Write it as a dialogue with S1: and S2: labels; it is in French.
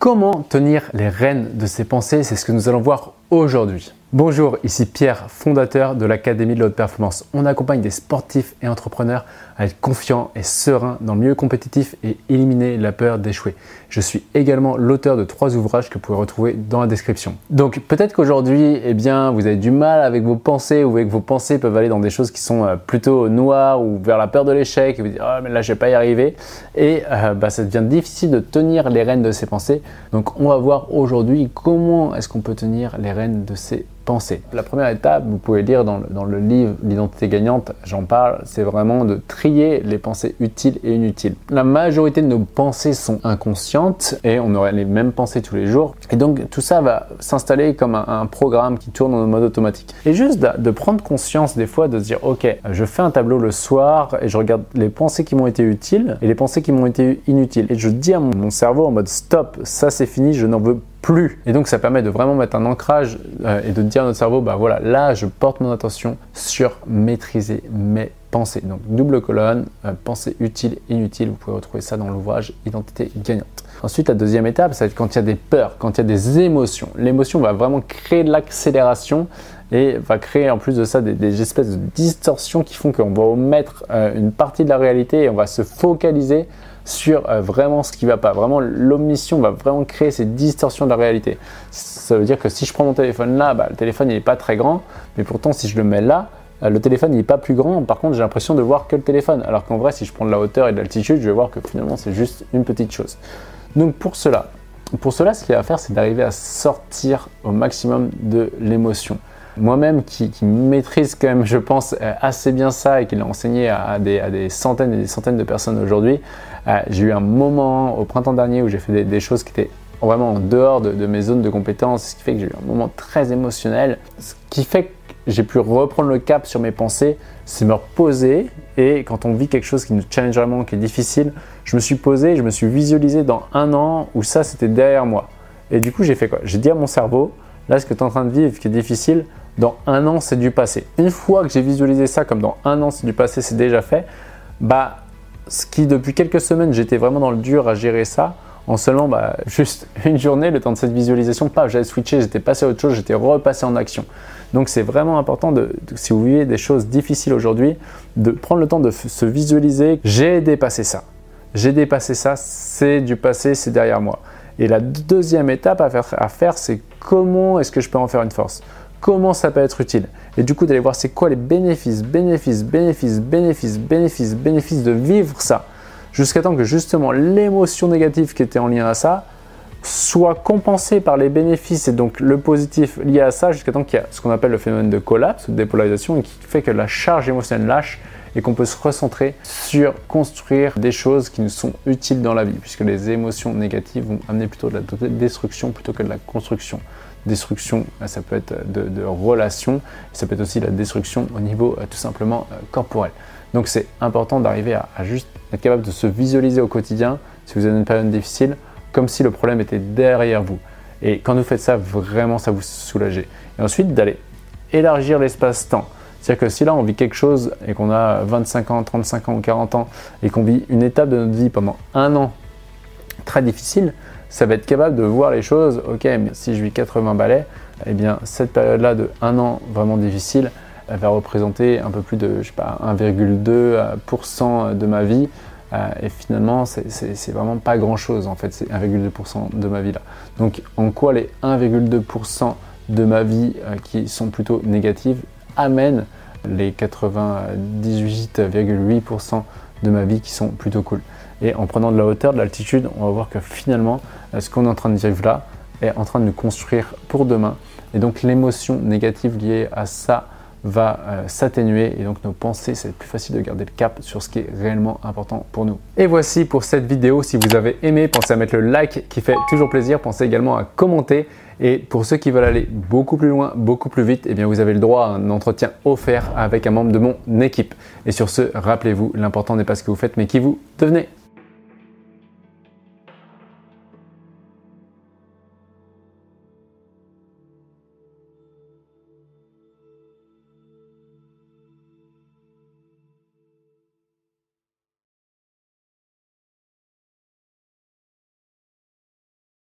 S1: Comment tenir les rênes de ses pensées? C'est ce que nous allons voir aujourd'hui. Bonjour, ici Pierre, fondateur de l'Académie de la haute performance. On accompagne des sportifs et entrepreneurs à être confiants et sereins dans le milieu compétitif et éliminer la peur d'échouer. Je suis également l'auteur de trois ouvrages que vous pouvez retrouver dans la description. Donc peut-être qu'aujourd'hui, eh bien, vous avez du mal avec vos pensées ou que vos pensées peuvent aller dans des choses qui sont euh, plutôt noires ou vers la peur de l'échec et vous dites ah mais là je vais pas y arriver et euh, bah, ça devient difficile de tenir les rênes de ces pensées. Donc on va voir aujourd'hui comment est-ce qu'on peut tenir les rênes de ces pensées. La première étape, vous pouvez lire dans le, livre L'identité gagnante, j'en parle, c'est vraiment de trier les pensées utiles et inutiles. La majorité de nos pensées sont inconscientes et on aurait les mêmes pensées tous les jours. Et donc tout ça va s'installer comme un, programme qui tourne en mode automatique. Et juste de, de, prendre conscience des fois de se dire ok, je fais un tableau le soir et je regarde les pensées qui m'ont été utiles et les pensées qui m'ont été inutiles. Et je dis à mon, mon cerveau en mode stop, ça c'est fini, je n'en veux plus. Et donc ça permet de vraiment mettre un ancrage euh, et de dire à notre cerveau, bah voilà, là je porte mon attention sur maîtriser mes pensées. Donc double colonne, euh, pensée utile, inutile, vous pouvez retrouver ça dans l'ouvrage Identité gagnante. Ensuite, la deuxième étape, ça va être quand il y a des peurs, quand il y a des émotions. L'émotion va vraiment créer de l'accélération et va créer en plus de ça des, espèces de distorsions qui font qu'on va omettre euh, une partie de la réalité et on va se focaliser sur euh, vraiment ce qui va pas. Vraiment, l'omission va vraiment créer ces distorsions de la réalité. Ça veut dire que si je prends mon téléphone là, bah, le téléphone n'est pas très grand, mais pourtant si je le mets là, le téléphone n'est pas plus grand, par contre j'ai l'impression de voir que le téléphone. Alors qu'en vrai, si je prends de la hauteur et de l'altitude, je vais voir que finalement c'est juste une petite chose. Donc pour cela, pour cela, ce qu'il va faire, c'est d'arriver à sortir au maximum de l'émotion. Moi-même, qui, maîtrise quand même, je pense, euh, assez bien ça et qui l'a enseigné à, des, centaines et des centaines de personnes aujourd'hui, euh, j'ai eu un moment au printemps dernier où j'ai fait des, choses qui étaient vraiment en dehors de, mes zones de compétences, ce qui fait que j'ai eu un moment très émotionnel, ce qui fait j'ai pu reprendre le cap sur mes pensées, c'est me reposer et quand on vit quelque chose qui nous challenge vraiment, qui est difficile, je me suis posé, je me suis visualisé dans un an où ça c'était derrière moi. Et du coup j'ai fait quoi? J'ai dit à mon cerveau, là ce que tu es en train de vivre qui est difficile, dans un an c'est du passé. Une fois que j'ai visualisé ça comme dans un an c'est du passé, c'est déjà fait, bah ce qui depuis quelques semaines j'étais vraiment dans le dur à gérer ça, en seulement bah, juste une journée, le temps de cette visualisation, pas, j'avais switché, j'étais passé à autre chose, j'étais repassé en action. Donc c'est vraiment important, de, si vous vivez des choses difficiles aujourd'hui, de prendre le temps de se visualiser, j'ai dépassé ça. J'ai dépassé ça, c'est du passé, c'est derrière moi. Et la deuxième étape à faire, à faire c'est comment est-ce que je peux en faire une force? Comment ça peut être utile? Et du coup, d'aller voir c'est quoi les bénéfices, bénéfices, bénéfices, bénéfices, bénéfices, bénéfices de vivre ça jusqu'à temps que justement l'émotion négative qui était en lien à ça soit compensée par les bénéfices et donc le positif lié à ça, jusqu'à temps qu'il y a ce qu'on appelle le phénomène de collapse de dépolarisation et qui fait que la charge émotionnelle lâche et qu'on peut se recentrer sur construire des choses qui nous sont utiles dans la vie, puisque les émotions négatives vont amener plutôt de la destruction plutôt que de la construction. Destruction, ça peut être de, relations, ça peut être aussi la destruction au niveau euh, tout simplement euh, corporel. Donc c'est important d'arriver à, juste être capable de se visualiser au quotidien, si vous avez une période difficile, comme si le problème était derrière vous. Et quand vous faites ça, vraiment, ça vous soulage. Et ensuite, d'aller élargir l'espace-temps. C'est-à-dire que si là, on vit quelque chose et qu'on a 25 ans, 35 ans ou 40 ans et qu'on vit une étape de notre vie pendant un an très difficile, ça va être capable de voir les choses, ok, mais si je vis 80 balais, eh bien cette période-là de un an vraiment difficile, elle va représenter un peu plus de, je sais pas, 1,2% de ma vie. Euh, et finalement, c'est vraiment pas grand chose en fait, c'est 1,2% de ma vie là. Donc, en quoi les 1,2% de ma vie euh, qui sont plutôt négatives amènent les 98,8% de ma vie qui sont plutôt cool. Et en prenant de la hauteur, de l'altitude, on va voir que finalement, euh, ce qu'on est en train de vivre là est en train de nous construire pour demain. Et donc l'émotion négative liée à ça va euh, s'atténuer et donc nos pensées, c'est plus facile de garder le cap sur ce qui est réellement important pour nous. Et voici pour cette vidéo. Si vous avez aimé, pensez à mettre le like qui fait toujours plaisir. Pensez également à commenter. Et pour ceux qui veulent aller beaucoup plus loin, beaucoup plus vite, eh bien vous avez le droit à un entretien offert avec un membre de mon équipe. Et sur ce, rappelez-vous, l'important n'est pas ce que vous faites, mais qui vous devenez.